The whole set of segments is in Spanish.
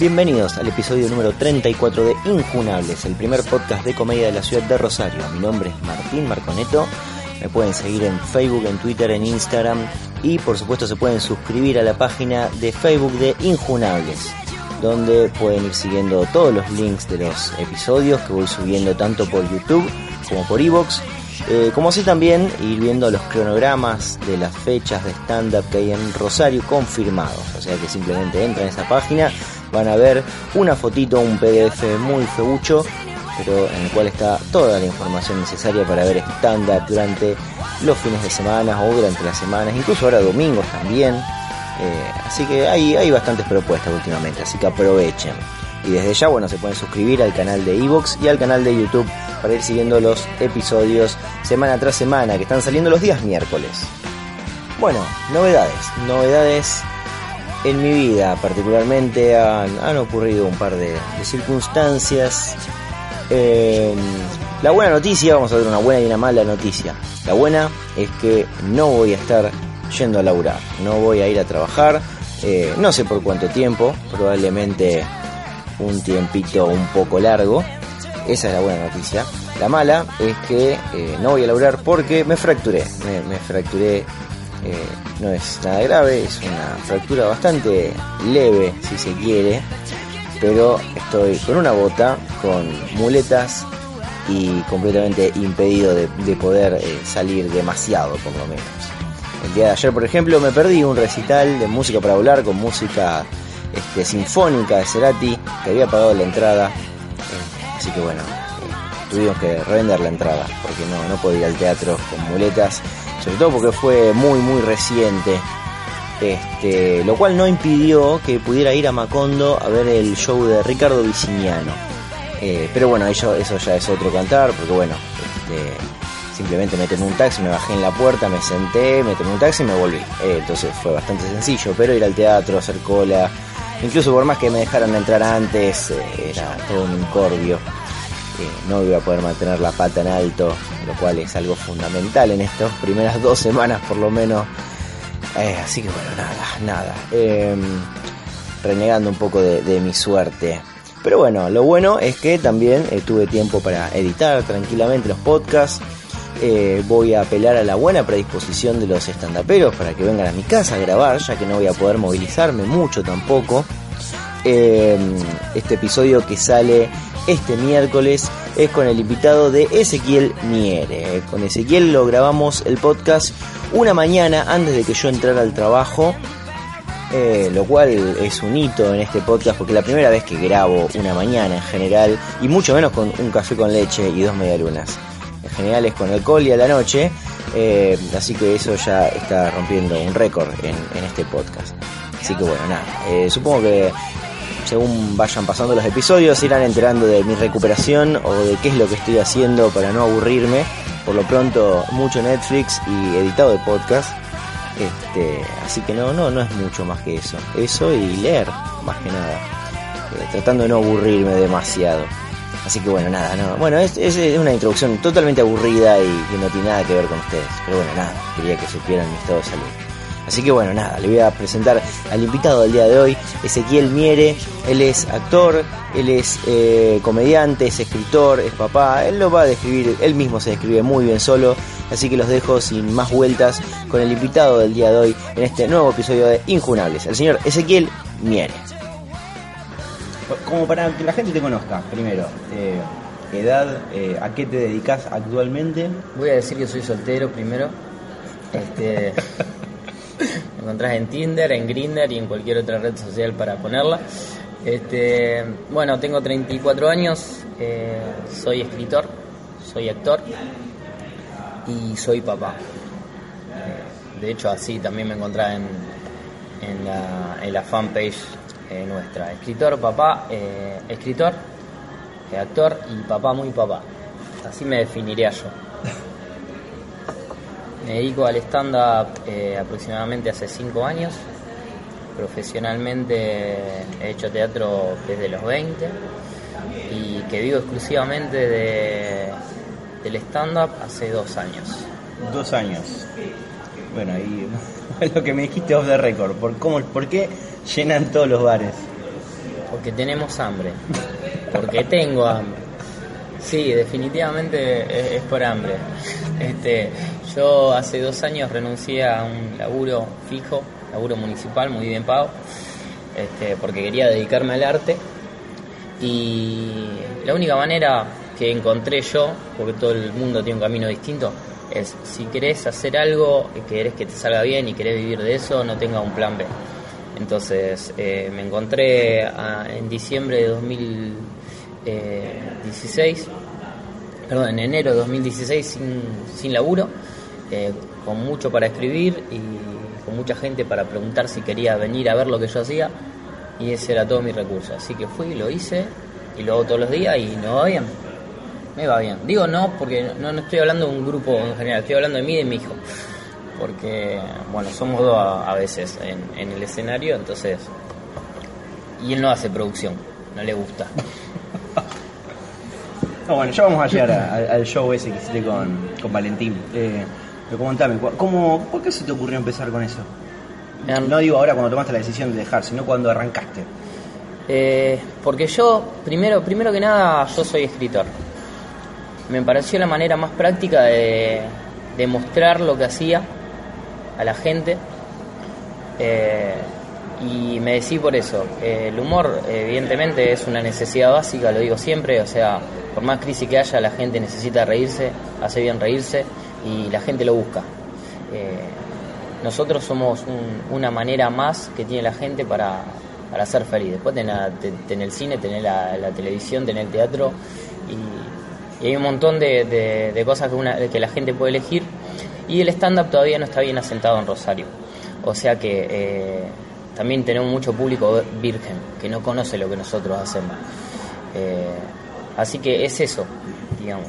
Bienvenidos al episodio número 34 de Injunables, el primer podcast de comedia de la ciudad de Rosario. Mi nombre es Martín Marconeto. Me pueden seguir en Facebook, en Twitter, en Instagram y por supuesto se pueden suscribir a la página de Facebook de Injunables, donde pueden ir siguiendo todos los links de los episodios que voy subiendo tanto por YouTube como por Evox eh, como así también ir viendo los cronogramas de las fechas de stand-up que hay en Rosario confirmados. O sea que simplemente entran a esa página, van a ver una fotito, un PDF muy feucho, pero en el cual está toda la información necesaria para ver stand-up durante los fines de semana o durante las semanas, incluso ahora domingos también. Eh, así que hay, hay bastantes propuestas últimamente, así que aprovechen. Y desde ya, bueno, se pueden suscribir al canal de Evox y al canal de YouTube para ir siguiendo los episodios semana tras semana que están saliendo los días miércoles. Bueno, novedades, novedades en mi vida particularmente han, ocurrido un par de, circunstancias. Em, la buena noticia, vamos a ver una buena y una mala noticia. La buena es que no voy a estar yendo a laburar, no voy a ir a trabajar, eh, no sé por cuánto tiempo, probablemente un tiempito un poco largo. Esa es la buena noticia. La mala es que eh, no voy a laburar porque me fracturé. Me, fracturé, eh, no es nada grave, es una fractura bastante leve, si se quiere. Pero estoy con una bota, con muletas y completamente impedido de, poder eh, salir demasiado, por lo menos. El día de ayer, por ejemplo, me perdí un recital de música para hablar con música este, sinfónica de Cerati, que había pagado la entrada. Eh, así que bueno, tuvimos que revender la entrada, porque no, no podía ir al teatro con muletas, sobre todo porque fue muy, muy reciente. Este, lo cual no impidió que pudiera ir a Macondo a ver el show de Ricardo Viciniano. Eh, pero bueno, eso, eso ya es otro cantar, porque bueno, este, simplemente me tomé un taxi, me bajé en la puerta, me senté, me tomé un taxi y me volví. entonces fue bastante sencillo, pero ir al teatro, hacer cola, Incluso por más que me dejaran entrar antes, eh, era todo un incordio. No iba a poder mantener la pata en alto, lo cual es algo fundamental en estas primeras dos semanas por lo menos. Eh, así que bueno, nada, nada. Em, renegando un poco de, mi suerte. Pero bueno, lo bueno es que también eh, tuve tiempo para editar tranquilamente los podcasts. voy a apelar a la buena predisposición de los estandaperos para que vengan a mi casa a grabar, ya que no voy a poder movilizarme mucho tampoco. Em, este episodio que sale este miércoles es con el invitado de Ezequiel Miere. Con Ezequiel lo grabamos el podcast una mañana antes de que yo entrara al trabajo. Eh, lo cual es un hito en este podcast porque la primera vez que grabo una mañana en general y mucho menos con un café con leche y dos medialunas en general es con alcohol y a la noche eh, así que eso ya está rompiendo un récord en, este podcast así que bueno nada eh, supongo que según vayan pasando los episodios, irán enterando de mi recuperación o de qué es lo que estoy haciendo para no aburrirme. Por lo pronto, mucho Netflix y editado de podcast. Este, así que no, no, no es mucho más que eso. Eso y leer, más que nada. Eh, tratando de no aburrirme demasiado. Así que bueno, nada, no. Bueno, es, es, una introducción totalmente aburrida y que no tiene nada que ver con ustedes. Pero bueno, nada, quería que supieran mi estado de salud. Así que bueno, nada, le voy a presentar al invitado del día de hoy, Ezequiel Miere. Él es actor, él es eh, comediante, es escritor, es papá. Él lo va a describir, él mismo se describe muy bien solo. Así que los dejo sin más vueltas con el invitado del día de hoy en este nuevo episodio de Injunables, el señor Ezequiel Miere. Como para que la gente te conozca, primero, eh, edad, eh, a qué te dedicas actualmente. Voy a decir que soy soltero primero. Este, Me encontrás en Tinder, en Grinder y en cualquier otra red social para ponerla. Este, bueno, tengo 34 años, eh, soy escritor, soy actor y soy papá. Eh, de hecho, así también me encontrás en, en, la, fanpage eh, nuestra. Escritor, papá, escritor, actor y papá muy papá. Así me definiría yo. Me dedico al stand-up eh, aproximadamente hace 5 años. Profesionalmente he hecho teatro desde los 20 y que vivo exclusivamente de, del stand-up hace 2 años. Dos años. Bueno, y lo que me dijiste off the record, ¿por, cómo, ¿por qué llenan todos los bares? Porque tenemos hambre. Porque tengo hambre. Sí, definitivamente es, es por hambre. Este, yo hace dos años renuncié a un laburo fijo, laburo municipal muy bien pago, este, porque quería dedicarme al arte. Y la única manera que encontré yo, porque todo el mundo tiene un camino distinto, es si querés hacer algo, y querés que te salga bien y querés vivir de eso, no tenga un plan B. Entonces eh, me encontré a- en diciembre de 2016, perdón, en enero de 2016 sin, sin laburo, con mucho para escribir y con mucha gente para preguntar si quería venir a ver lo que yo hacía y ese era todo mi recurso. Así que fui, lo hice y lo hago todos los días y me va bien. Me va bien. Digo no porque no, no estoy hablando de un grupo en general, estoy hablando de mí y de mi hijo. Porque, bueno, somos dos a, veces en, el escenario, entonces... Y él no hace producción, no le gusta. No, bueno, ya vamos a llegar al show ese que hiciste con, con Valentín. Eh, pero comentame, cu- ¿cómo, ¿por qué se te ocurrió empezar con eso? No digo ahora cuando tomaste la decisión de dejar, sino cuando arrancaste. Eh, porque yo, primero, primero que nada, yo soy escritor. Me pareció la manera más práctica de, de mostrar lo que hacía a la gente. Eh, y me decí por eso. Eh, el humor, evidentemente, es una necesidad básica, lo digo siempre. O sea, por más crisis que haya, la gente necesita reírse, hace bien reírse y la gente lo busca. Eh, nosotros somos un- una manera más que tiene la gente para, para ser feliz. Después tenés, la- te- tenés el cine, tenés la, la televisión, tenés el teatro y, hay un montón de, cosas que, una- que la gente puede elegir y el stand-up todavía no está bien asentado en Rosario. O sea que eh, también tenemos mucho público virgen que no conoce lo que nosotros hacemos. Eh, así que es eso, digamos.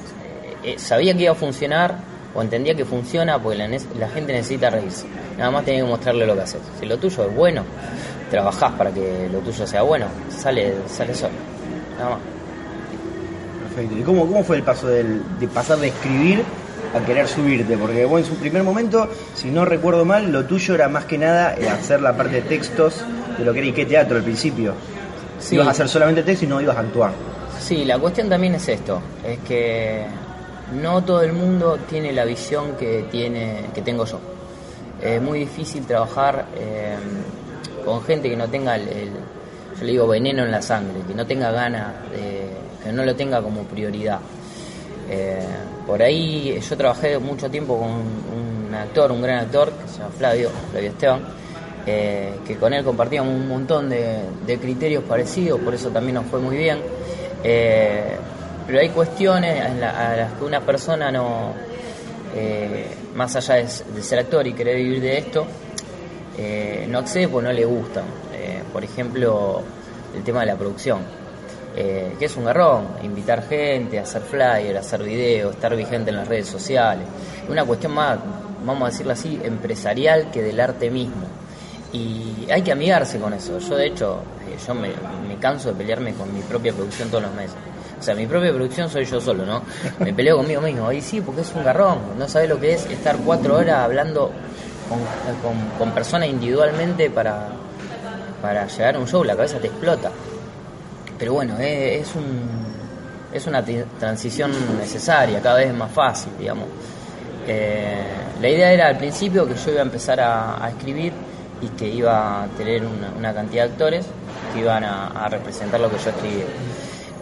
Sabía que iba a funcionar o entendía que funciona porque la, gente necesita reírse. Nada más tenía que mostrarle lo que haces. Si lo tuyo es bueno, trabajás para que lo tuyo sea bueno, sale, sale solo. Nada más. Perfecto. ¿Y cómo, cómo fue el paso del- de pasar de escribir a querer subirte? Porque vos en su primer momento, si no recuerdo mal, lo tuyo era más que nada hacer la parte de textos de lo que era Ike Teatro al principio. Sí. Ibas a hacer solamente texto y no ibas a actuar. Sí, la cuestión también es esto, es que no todo el mundo tiene la visión que tiene que tengo yo. Es muy difícil trabajar eh, con gente que no tenga el, yo le digo veneno en la sangre, que no tenga ganas, que no lo tenga como prioridad. Eh, por ahí yo trabajé mucho tiempo con un actor, un gran actor, que se llama Flavio, Flavio Esteban, eh, que con él compartíamos un montón de, de criterios parecidos, por eso también nos fue muy bien. Pero hay cuestiones a las que una persona no, eh, más allá de, ser actor y querer vivir de esto, eh, no accede porque no le gusta. Eh, por ejemplo, el tema de la producción, que es un garrón, invitar gente, hacer flyer, hacer videos, estar vigente en las redes sociales. Una cuestión más, vamos a decirlo así, empresarial que del arte mismo. Y hay que amigarse con eso. Yo, de hecho, yo me canso de pelearme con mi propia producción todos los meses. O sea, mi propia producción soy yo solo, ¿no? Me peleo conmigo mismo. Ahí sí, porque es un garrón. No sabes lo que es estar cuatro horas hablando con, personas individualmente para, para llegar a un show. La cabeza te explota. Pero bueno, es, un, es una transición necesaria, cada vez es más fácil, digamos. Eh, la idea era al principio que yo iba a empezar a, escribir y que iba a tener una, una cantidad de actores que iban a, a representar lo que yo escribía.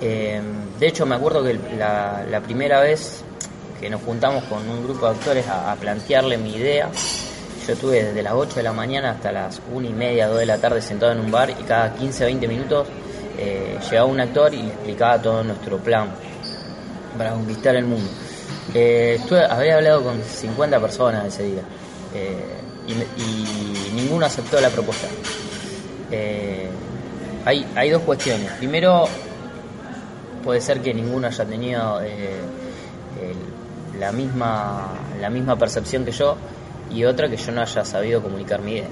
Eh, de hecho, me acuerdo que la, primera vez que nos juntamos con un grupo de actores a, plantearle mi idea, yo estuve desde las 8 de la mañana hasta las 1 y media, 2 de la tarde sentado en un bar y cada 15, 20 minutos eh, llegaba un actor y le explicaba todo nuestro plan para conquistar el mundo. Eh, había hablado con 50 personas ese día eh, y ninguno aceptó la propuesta. Eh, hay, hay dos cuestiones. Primero, puede ser que ninguno haya tenido eh, la, misma, la misma percepción que yo y otra que yo no haya sabido comunicar mi idea.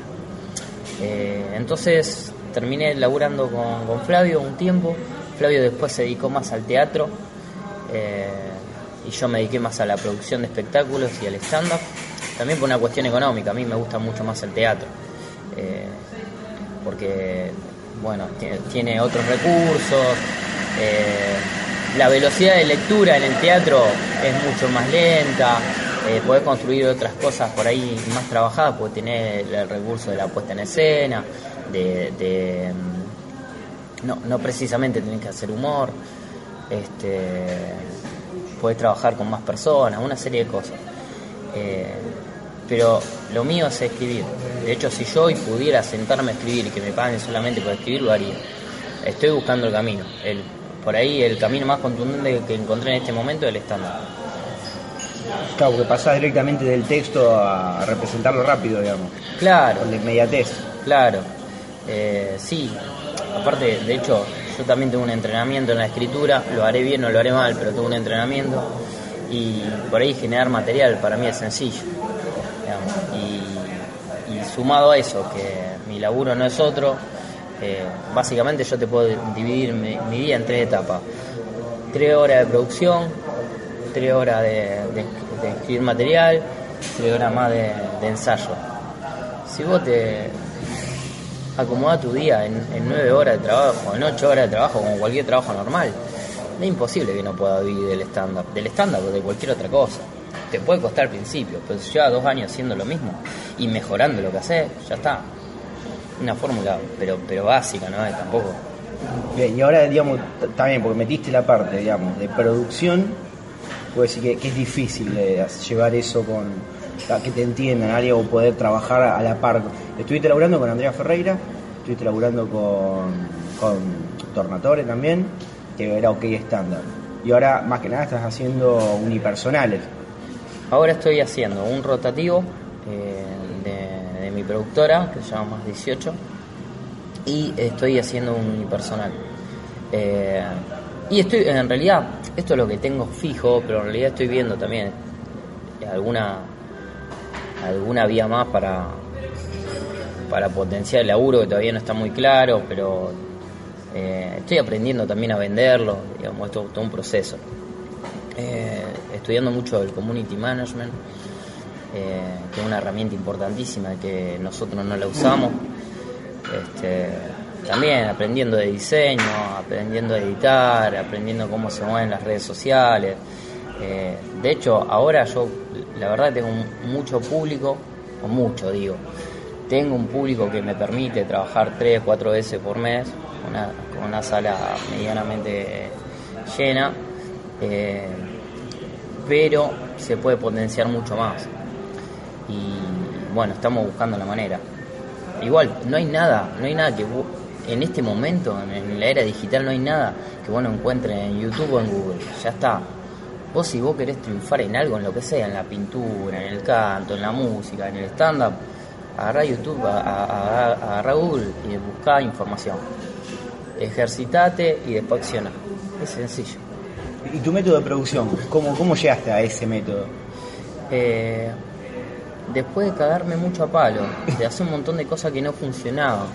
Eh, entonces terminé laburando con, con Flavio un tiempo. Flavio después se dedicó más al teatro eh, y yo me dediqué más a la producción de espectáculos y al stand-up. También por una cuestión económica, a mí me gusta mucho más el teatro. porque bueno, tiene otros recursos. Eh, la velocidad de lectura en el teatro es mucho más lenta. Eh, podés construir otras cosas por ahí más trabajadas, porque tenés el recurso de la puesta en escena, de, mm, no, no precisamente tenés que hacer humor, este, podés trabajar con más personas, una serie de cosas. Eh, pero lo mío es escribir. De hecho, si yo hoy pudiera sentarme a escribir y que me paguen solamente por escribir, lo haría. Estoy buscando el camino. El, por ahí el camino más contundente que encontré en este momento es el estándar. Claro, porque pasás directamente del texto a representarlo rápido, digamos, Claro, con la inmediatez. claro. Eh, sí, aparte, de hecho, yo también tengo un entrenamiento en la escritura, lo haré bien o lo haré mal, pero tengo un entrenamiento y por ahí generar material para mí es sencillo. digamos. Y, y sumado a eso, que mi laburo no es otro, eh, básicamente yo te puedo dividir mi, día en tres etapas. Tres horas de producción, tres horas de, escribir material, tres horas más de, ensayo. Si vos te acomodás tu día en, en nueve horas de trabajo, en ocho horas de trabajo, como cualquier trabajo normal, es imposible que no pueda vivir del estándar, del estándar o de cualquier otra cosa. Te puede costar al principio, pero si llevas dos años haciendo lo mismo y mejorando lo que haces, ya está. Una fórmula, pero, pero básica, ¿no? Tampoco. Bien, y ahora, digamos, también, porque metiste la parte, digamos, de producción, puedo decir que, que es difícil llevar eso con, que te entiendan, algo, o poder trabajar a la par. Estuviste laburando con Andrea Ferreira, estuviste laburando con, con Tornatore también, que era OK estándar. Y ahora, más que nada, estás haciendo unipersonales. Ahora estoy haciendo un rotativo eh, productora, que se llama Más 18, y estoy haciendo un unipersonal. Eh, y estoy, en realidad, esto es lo que tengo fijo, pero en realidad estoy viendo también alguna alguna vía más para para potenciar el laburo que todavía no está muy claro, pero eh, estoy aprendiendo también a venderlo, digamos, esto es todo un proceso. Eh, estudiando mucho el community management, eh, que es una herramienta importantísima que nosotros no la usamos. Este, también aprendiendo de diseño, aprendiendo a editar, aprendiendo cómo se mueven las redes sociales. Eh, de hecho, ahora yo, la verdad, tengo mucho público, o mucho digo, tengo un público que me permite trabajar tres, cuatro veces por mes, con una sala medianamente llena, eh, pero se puede potenciar mucho más. Y bueno, estamos buscando la manera. Igual, no hay nada, no hay nada que vos- en este momento, en, la era digital, no hay nada que vos no encuentres en YouTube o en Google. Ya está. Vos si vos querés triunfar en algo, en lo que sea, en la pintura, en el canto, en la música, en el stand-up, agarrá YouTube, a- a- a- agarrá Google y buscá información. Ejercitate y después acciona. Es sencillo. ¿Y tu método de producción? ¿Cómo, cómo llegaste a ese método? Eh, después de cagarme mucho a palo, de hacer un montón de cosas que no funcionaban,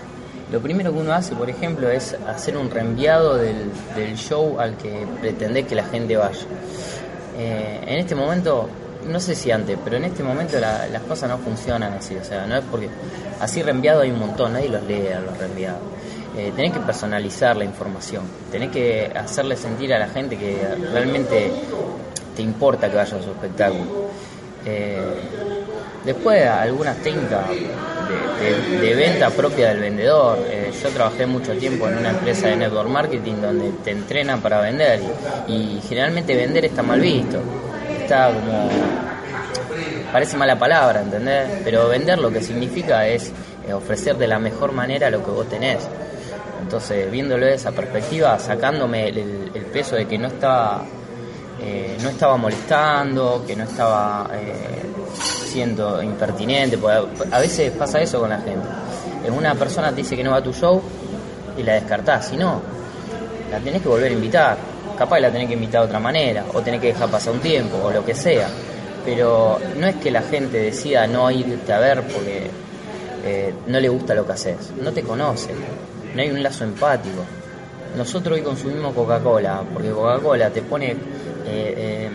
lo primero que uno hace, por ejemplo, es hacer un reenviado del, del show al que pretendés que la gente vaya. Eh, en este momento, no sé si antes, pero en este momento la- las cosas no funcionan así, o sea, no es porque así reenviado hay un montón, nadie los lee a los reenviados. Eh, tenés que personalizar la información, tenés que hacerle sentir a la gente que realmente te importa que vaya a su espectáculo. Eh, después algunas técnicas de, venta propia del vendedor. Eh, yo trabajé mucho tiempo en una empresa de network marketing donde te entrenan para vender y, generalmente vender está mal visto. Está como parece mala palabra, ¿entendés? Pero vender lo que significa es eh, ofrecer de la mejor manera lo que vos tenés. Entonces, viéndolo de esa perspectiva, sacándome el, peso de que no estaba, eh, no estaba molestando, que no estaba siendo impertinente, a, veces pasa eso con la gente. Una persona te dice que no va a tu show y la descartás, si no, la tenés que volver a invitar. Capaz la tenés que invitar de otra manera, o tenés que dejar pasar un tiempo, o lo que sea. Pero no es que la gente decida no irte a ver porque eh, no le gusta lo que haces. No te conoce, no hay un lazo empático. Nosotros hoy consumimos Coca-Cola, porque Coca-Cola te pone eh, eh,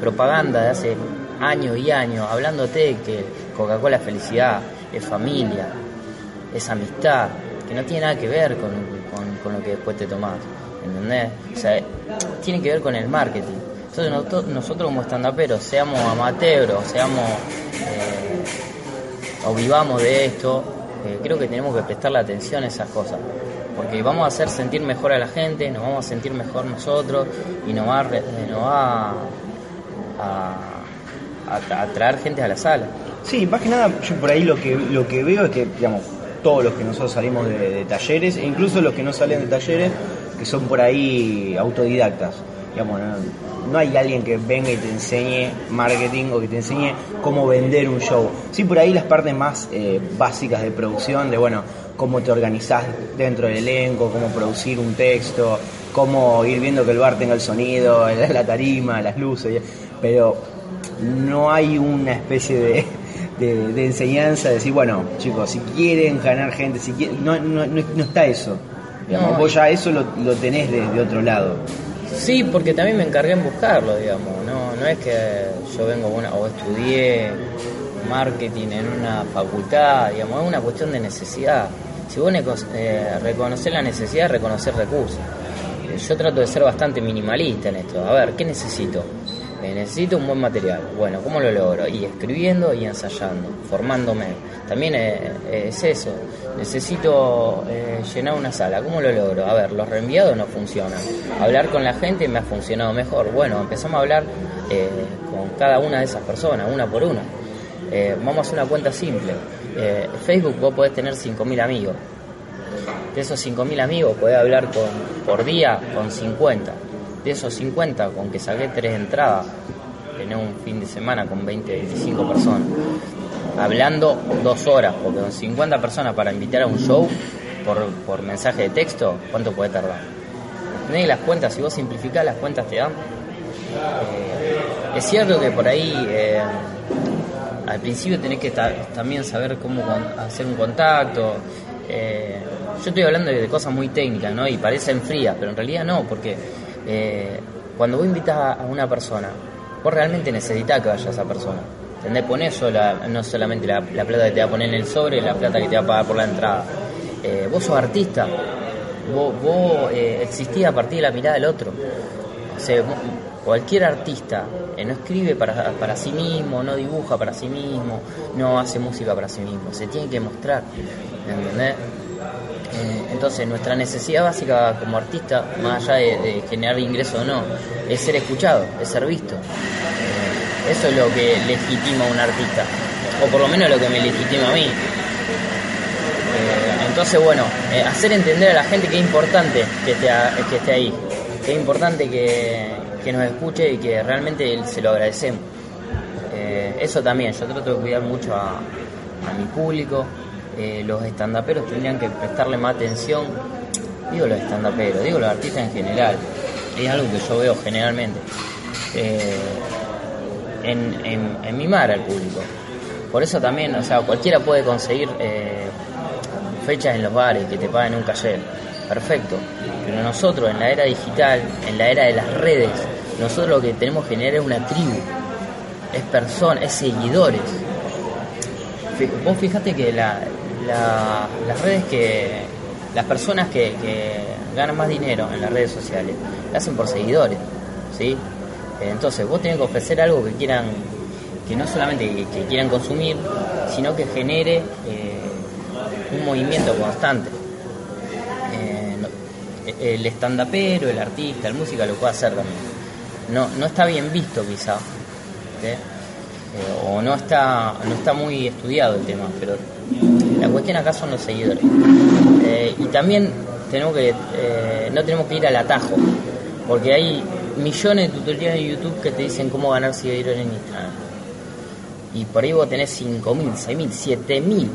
propaganda de hace años y años, hablándote que Coca-Cola es felicidad, es familia, es amistad. que no tiene nada que ver con, con- lo que después te tomás, ¿entendés? O sea, tiene que ver con el marketing. Entonces nosotros, nosotros como estandaperos, seamos amateurs, o seamos eh, o vivamos de esto, eh, creo que tenemos que prestarle atención a esas cosas. Porque vamos a hacer sentir mejor a la gente, nos vamos a sentir mejor nosotros y nos va a- a traer gente a la sala. Sí, más que nada, yo por ahí lo que, lo que veo es que, digamos, todos los que nosotros salimos de, talleres, e incluso los que no salen de talleres, que son por ahí autodidactas. Digamos, no, hay alguien que venga y te enseñe marketing o que te enseñe cómo vender un show. Sí, por ahí las partes más eh, básicas de producción, de bueno, cómo te organizás dentro del elenco, cómo producir un texto, cómo ir viendo que el bar tenga el sonido, la tarima, las luces, pero no hay una especie de, de- de enseñanza de decir, bueno, chicos, si quieren ganar gente, si quieren, no, no, no, no está eso. Digamos, No, vos ya eso lo, lo tenés de, de otro lado. Sí, porque también me encargué en buscarlo, digamos. No, no es que yo vengo una, o estudié marketing en una facultad, digamos, es una cuestión de necesidad. Si vos eh, la necesidad, reconocer recursos. Yo trato de ser bastante minimalista en esto. A ver, ¿qué necesito? Necesito un buen material. Bueno, ¿cómo lo logro? Y escribiendo y ensayando, formándome. También eh, eh, es eso. Necesito eh, llenar una sala. ¿Cómo lo logro? A ver, los reenviados no funcionan. Hablar con la gente me ha funcionado mejor. Bueno, empezamos a hablar eh, con cada una de esas personas, una por una. Vamos a hacer una cuenta simple. Facebook vos podés tener 5.000 amigos. De esos 5.000 amigos podés hablar con, por día con 50. De esos 50, con que saqué tres entradas, tenés un fin de semana con 20, 25 personas. Hablando dos horas, porque con 50 personas para invitar a un show por, por mensaje de texto, ¿cuánto puede tardar? ¿Entendés? las cuentas, si vos simplificás, las cuentas te dan. Eh, es cierto que por ahí eh, al principio tenés que ta- también saber cómo hacer un contacto. Eh, yo estoy hablando de cosas muy técnicas, ¿no? Y parecen frías, pero en realidad no, porque eh, cuando vos invitas a- una persona, vos realmente necesitas que vaya esa persona. ¿Entendés? Ponés sola, no solamente la, la plata que te va a poner en el sobre, la plata que te va a pagar por la entrada. Eh, vos sos artista, vos, eh, existís a partir de la mirada del otro. Cualquier artista no escribe para, para sí mismo, no dibuja para sí mismo, no hace música para sí mismo, se tiene que mostrar, ¿entendés? Entonces nuestra necesidad básica como artista, más allá de, generar ingresos o no, es ser escuchado, es ser visto. Eh, eso es lo que legitima a un artista, o por lo menos lo que me legitima a mí. Eh, entonces, bueno, eh, hacer entender a la gente que es importante que esté, que esté ahí, que es importante que, que nos escuche y que realmente se lo agradecemos. Eso también, yo trato de cuidar mucho a mi público. Eh, los estandaperos tendrían que prestarle más atención. Digo los estandaperos, digo los artistas en general. Es algo que yo veo generalmente. Eh, en, en, en mimar al público. Por eso también, o sea, cualquiera puede conseguir eh, fechas en los bares que te paguen un cayer. Perfecto. Pero nosotros en la era digital, en la era de las redes, nosotros lo que tenemos que generar es una tribu. Es personas, es seguidores. Vos fijate que la- la- las redes que. Las personas que, ganan más dinero en las redes sociales, lo hacen por seguidores. ¿sí? Entonces vos tenés que ofrecer algo que quieran, que no solamente quieran consumir, sino que genere eh, un movimiento constante. Eh, el estandapero, el artista, el música lo puede hacer también. No, no está bien visto quizá. Eh, o no está, no está muy estudiado el tema, pero la cuestión acá son los seguidores. Eh, y también tenemos que, eh, no tenemos que ir al atajo, porque hay millones de tutoriales en YouTube que te dicen cómo ganar seguidores en Instagram. Y por ahí vos tenés 5.000, 6.000, 7.000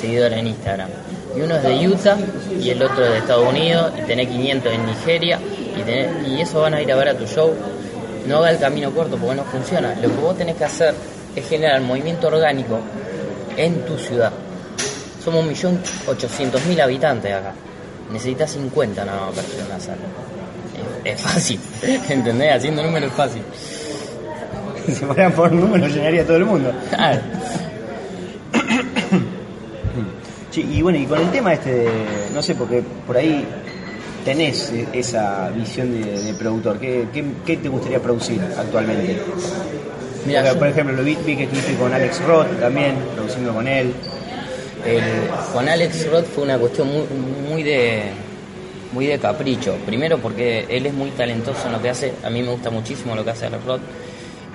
seguidores en Instagram. Y uno es de Utah y el otro es de Estados Unidos, y tenés 500 en Nigeria, y eso van a ir a ver a tu show. No haga el camino corto porque no funciona. Lo que vos tenés que hacer es generar movimiento orgánico en tu ciudad. Somos 1.800.000 habitantes acá. Necesitas 50 nada más para hacer una sala. Es, es fácil, ¿entendés? Haciendo números es fácil. Si fueran por números llenaría todo el mundo. Claro. Sí, y bueno, y con el tema este de, no sé, porque por ahí tenés e- esa visión de, de productor, ¿Qué, qué, qué te gustaría producir actualmente? Mira, por ejemplo, lo vi, vi que estuviste con Alex Roth también, produciendo con él. El- con Alex Roth fue una cuestión muy, muy de muy de capricho. Primero porque él es muy talentoso en lo que hace. A mí me gusta muchísimo lo que hace Alex Roth.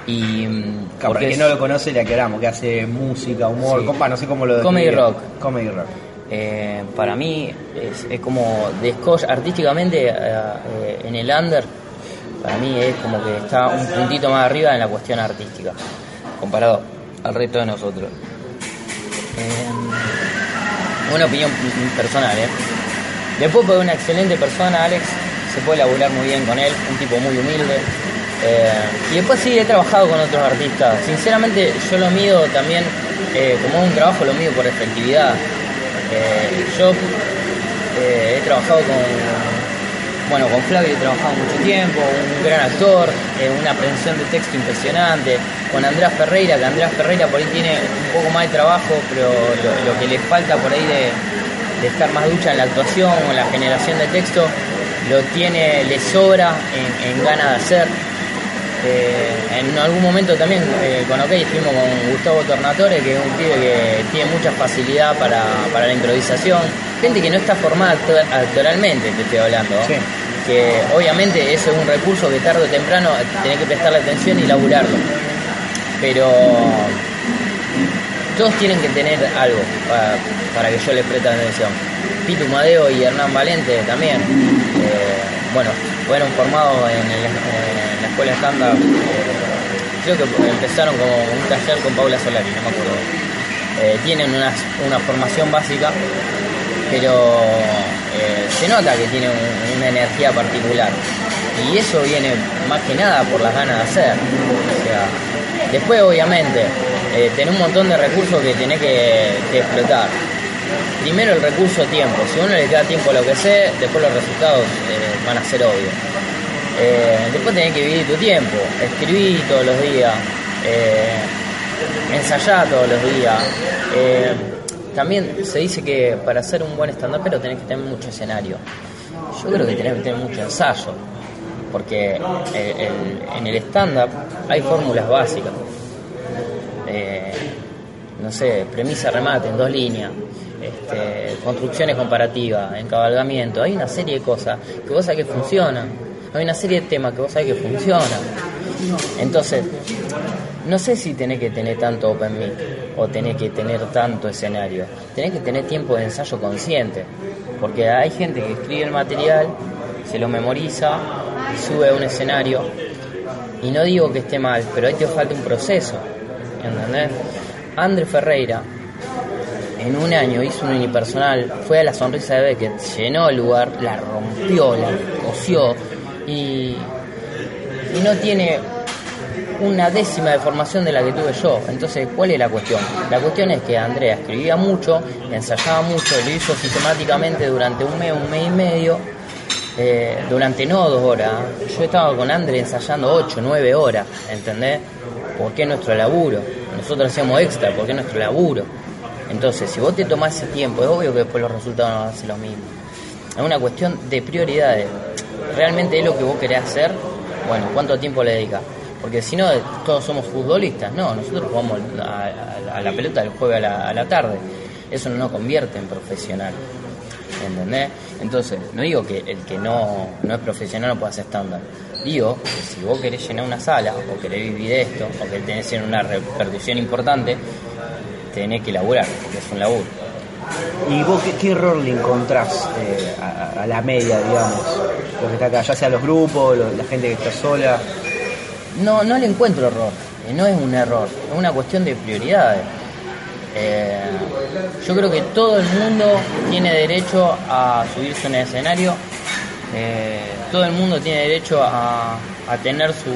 Y mm, Para porque quien es- no lo conoce, le aclaramos que hace música, humor, Sí. compa, no sé cómo lo Comedy rock. Comedy rock. eh, para mí es, es como descolla artísticamente eh, eh, en el under. Para mí es como que está un puntito más arriba en la cuestión artística comparado al resto de nosotros. Eh, una opinión personal, ¿eh? Después fue una excelente persona, Alex, se puede laburar muy bien con él, un tipo muy humilde. Eh, y después sí, he trabajado con otros artistas. Sinceramente, yo lo mido también, eh, como un trabajo, lo mido por efectividad. Eh, yo eh, he trabajado con, bueno, con Flavio he trabajado mucho tiempo, un gran actor, una aprehensión de texto impresionante. Con Andrés Ferreira, que Andrés Ferreira por ahí tiene un poco más de trabajo, pero lo, lo que le falta por ahí de, de estar más ducha en la actuación o en la generación de texto, lo tiene, le sobra en, en ganas de hacer. Eh, en algún momento también eh, con OK estuvimos con Gustavo Tornatore, que es un pibe que tiene mucha facilidad para, para la improvisación. Gente que no está formada actor- actoralmente, te estoy hablando. Sí. Que obviamente eso es un recurso que tarde o temprano tenés que prestarle atención y laburarlo. Pero todos tienen que tener algo para, que yo les preste atención. Pitu Madeo y Hernán Valente también. eh, bueno, fueron formados en, la escuela estándar. creo que empezaron como un taller con Paula Solari, no me acuerdo. Eh, tienen una, formación básica, pero eh, se nota que tienen un- una energía particular. Y eso viene más que nada por las ganas de hacer. Después obviamente eh, tenés un montón de recursos que tenés que, explotar. Primero el recurso tiempo. Si uno le queda tiempo a lo que sé, después los resultados eh, van a ser obvios. Eh, después tenés que vivir tu tiempo. Escribir todos los días. eh, ensayar todos los días. También se dice que para ser un buen stand pero tenés que tener mucho escenario. Yo creo que tenés que tener mucho ensayo. Porque eh, en el stand-up hay fórmulas básicas. Eh, no sé, premisa, remate en dos líneas, este, construcciones comparativas, encabalgamiento, hay una serie de cosas que vos sabés que funcionan, hay una serie de temas que vos sabés que funcionan. Entonces, no sé si tenés que tener tanto open mic o tenés que tener tanto escenario, tenés que tener tiempo de ensayo consciente, porque hay gente que escribe el material, se lo memoriza y sube a un escenario y no digo que esté mal, pero ahí te falta un proceso. ¿Entendés? André Ferreira en un año hizo un unipersonal, fue a la sonrisa de Beckett, llenó el lugar, la rompió, la cosió y, y no tiene una décima de formación de la que tuve yo. Entonces, ¿cuál es la cuestión? La cuestión es que Andrea escribía mucho, ensayaba mucho, lo hizo sistemáticamente durante un mes, un mes y medio, eh, durante no dos horas. Yo estaba con André ensayando ocho, nueve horas, ¿entendés? Porque es nuestro laburo. Nosotros hacemos extra porque es nuestro laburo. Entonces, si vos te tomás ese tiempo, es obvio que después los resultados no van a ser los mismos. Es una cuestión de prioridades. ¿Realmente es lo que vos querés hacer? Bueno, ¿cuánto tiempo le dedicas? Porque si no, todos somos futbolistas. No, nosotros jugamos a, la pelota del jueves a la tarde. Eso no nos convierte en profesional. ¿Entendés? Entonces, no digo que el que no, no es profesional no pueda hacer estándar. Digo que si vos querés llenar una sala, o querés vivir de esto, o querés tener siempre una repercusión importante, tenés que laburar, porque es un laburo. ¿Y vos qué, qué error le encontrás eh, a, a la media, digamos? Lo que está acá, ya sea los grupos, lo- la gente que está sola. No, no le encuentro error, eh, no es un error, es una cuestión de prioridades. Eh, yo creo que todo el mundo tiene derecho a subirse en el escenario, eh, todo el mundo tiene derecho a, tener su,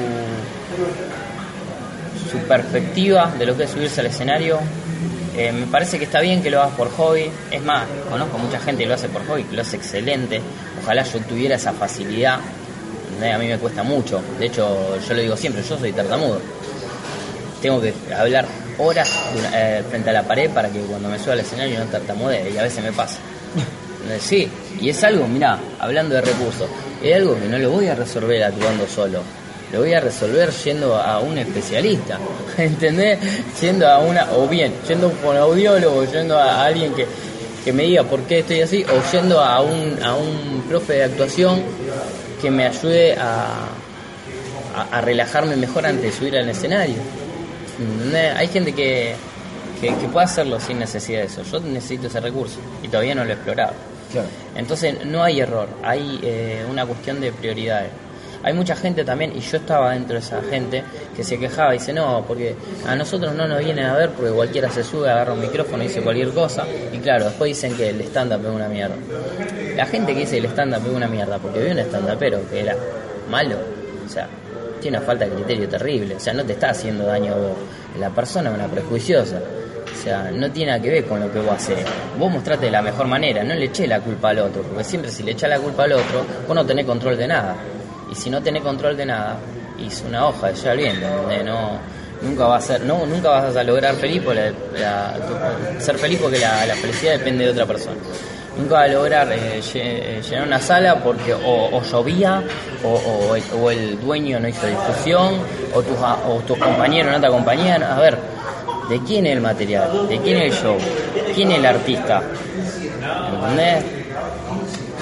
su perspectiva de lo que es subirse al escenario. Eh, me parece que está bien que lo hagas por hobby, es más, conozco mucha gente que lo hace por hobby, que lo hace excelente, ojalá yo tuviera esa facilidad. A mí me cuesta mucho. De hecho, yo lo digo siempre, yo soy tartamudo. Tengo que hablar horas eh, frente a la pared para que cuando me suba al escenario no tartamudee y a veces me pasa. Eh, Sí, y es algo, mira, hablando de recursos, es algo que no lo voy a resolver actuando solo. Lo voy a resolver yendo a un especialista, ¿entendés? Yendo a una, o bien, yendo a un fonoaudiólogo, yendo a alguien que, que me diga por qué estoy así, o yendo a un, a un profe de actuación que me ayude a, a relajarme mejor antes de subir al escenario. Hay gente que, que, que puede hacerlo sin necesidad de eso. Yo necesito ese recurso y todavía no lo he explorado. Claro. Entonces no hay error, hay eh, una cuestión de prioridades. Hay mucha gente también, y yo estaba dentro de esa gente, que se quejaba y dice, no, porque a nosotros no nos vienen a ver porque cualquiera se sube, agarra un micrófono y dice cualquier cosa. Y claro, después dicen que el stand-up es una mierda. La gente que dice que el stand-up es una mierda porque vio un stand-upero que era malo, o sea, tiene una falta de criterio terrible, o sea, no te está haciendo daño vos. La persona es una prejuiciosa. O sea, no tiene nada que ver con lo que vos haces. Vos mostrate de la mejor manera, no le eché la culpa al otro, porque siempre si le echás la culpa al otro, vos no tenés control de nada. Y si no tenés control de nada, es una hoja de ya bien, no nunca vas a ser, no, nunca vas a lograr feliz porque la- la- ser feliz porque la felicidad depende de otra persona. Nunca vas a lograr eh, eh, llenar una sala porque o, o llovía, o, el, dueño no hizo difusión, o tus, o tus compañeros no te acompañaron. A ver, ¿de quién es el material? ¿De quién es el show? ¿Quién es el artista? ¿Entendés?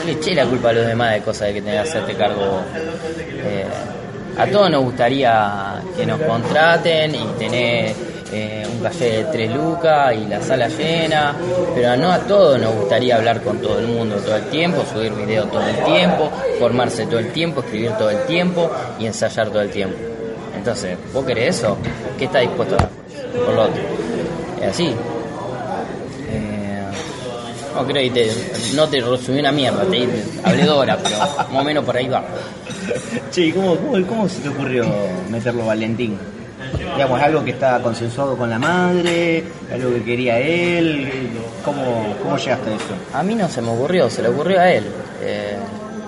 Le eché la culpa a los demás de cosas de que tenés que hacerte cargo. eh, a todos nos gustaría que nos contraten y tener eh, un café de tres lucas y la sala llena, pero no a todos nos gustaría hablar con todo el mundo todo el tiempo, subir video todo el tiempo, formarse todo el tiempo, escribir todo el tiempo y ensayar todo el tiempo. Entonces, ¿vos querés eso? ¿Qué estás dispuesto a dar por lo otro? Es así. Eh, no creo te, no te resumí una mierda, te hablé pero más o menos por ahí va. Che, ¿y cómo, cómo, cómo se te ocurrió meterlo Valentín? Digamos, ¿es algo que está consensuado con la madre? ¿Algo que quería él? ¿Cómo, cómo llegaste a eso? A mí no se me ocurrió, se le ocurrió a él. Eh,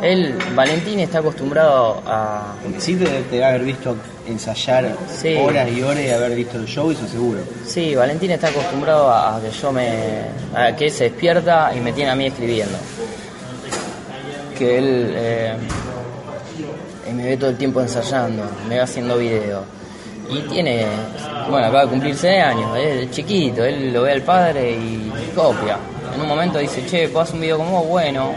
él, Valentín, está acostumbrado a... Porque sí te, debe haber visto ensayar Sí. horas y horas y haber visto el show, eso seguro. Sí, Valentín está acostumbrado a, que yo me... a que él se despierta y me tiene a mí escribiendo. Que él eh, me ve todo el tiempo ensayando, me ve haciendo videos. Y tiene, bueno, acaba de cumplir 6 años, es chiquito, él lo ve al padre y copia. En un momento dice, che, ¿puedo hacer un video como vos? Bueno,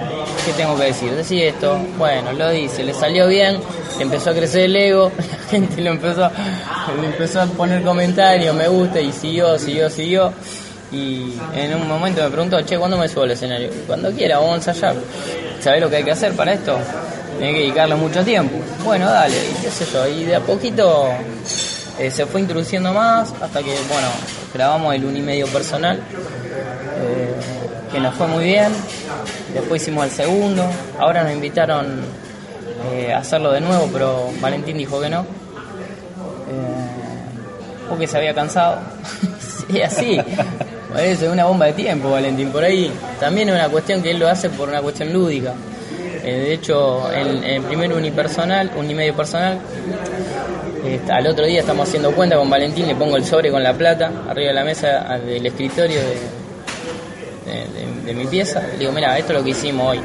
¿qué tengo que decir? Decir esto, bueno, lo dice, le salió bien, empezó a crecer el ego, la gente lo empezó, le empezó a poner comentarios, me gusta, y siguió, siguió, siguió. Y en un momento me preguntó, che, ¿cuándo me subo al escenario? Cuando quiera, vamos a ensayar. ¿Sabés lo que hay que hacer para esto? Tiene que dedicarle mucho tiempo. Bueno, dale, y qué sé yo. Y de a poquito eh, se fue introduciendo más hasta que, bueno, grabamos el unimedio personal, eh, que nos fue muy bien. Después hicimos el segundo. Ahora nos invitaron eh, a hacerlo de nuevo, pero Valentín dijo que no. Porque se había cansado. sí, así. Es una bomba de tiempo, Valentín. Por ahí también es una cuestión que él lo hace por una cuestión lúdica. De hecho, el, el primer unipersonal, unimedio personal, al otro día estamos haciendo cuenta con Valentín, le pongo el sobre con la plata arriba de la mesa del escritorio de, de- de- de mi pieza. Le digo, mira, esto es lo que hicimos hoy.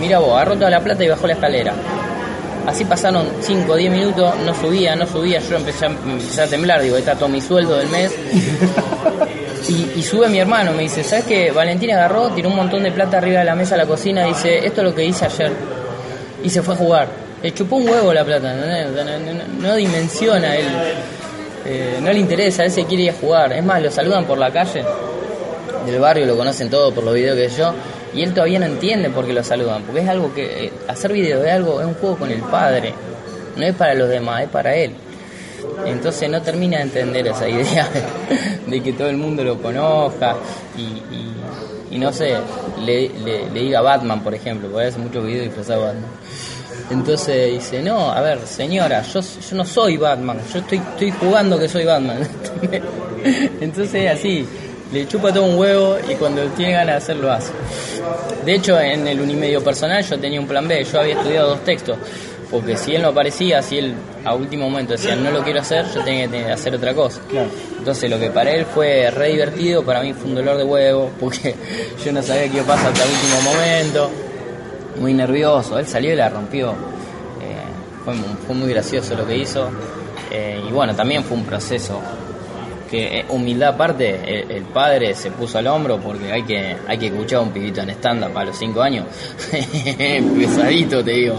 Mira vos, agarró toda la plata y bajó la escalera. Así pasaron 5 o 10 minutos, no subía, no subía, yo empecé a, empecé a temblar, digo, está todo mi sueldo del mes. Y, y sube mi hermano, me dice, ¿sabes qué? Valentín agarró, tiró un montón de plata arriba de la mesa de la cocina, dice, esto es lo que hice ayer. Y se fue a jugar. Le chupó un huevo la plata, ¿entendés? O sea, no, no- no dimensiona él. Eh, no le interesa, él se quiere ir a jugar. Es más, lo saludan por la calle del barrio, lo conocen todo por los videos que yo, y él todavía no entiende por qué lo saludan, porque es algo que, eh, hacer videos es algo, es un juego con el padre, no es para los demás, es para él. Entonces no termina de entender esa idea de que todo el mundo lo conozca y, no sé, le, le- le diga Batman, por ejemplo, porque hace muchos videos disfrazado de Batman. Entonces dice, no, a ver, señora, yo, yo no soy Batman, yo estoy, estoy jugando que soy Batman. Entonces es así, le chupa todo un huevo y cuando tiene ganas de hacerlo lo hace. De hecho, en el unimedio personal yo tenía un plan B, yo había estudiado dos textos, porque si él no aparecía, si él a último momento decía no lo quiero hacer, yo tenía que hacer otra cosa. Entonces lo que para él fue re divertido, para mí fue un dolor de huevo, porque yo no sabía qué iba a pasar hasta el último momento, muy nervioso, él salió y la rompió. Eh, fue, fue, muy gracioso lo que hizo. Eh, y bueno, también fue un proceso que eh, humildad aparte, el, padre se puso al hombro porque hay que hay que escuchar a un pibito en stand-up los 5 años. Pesadito, te digo.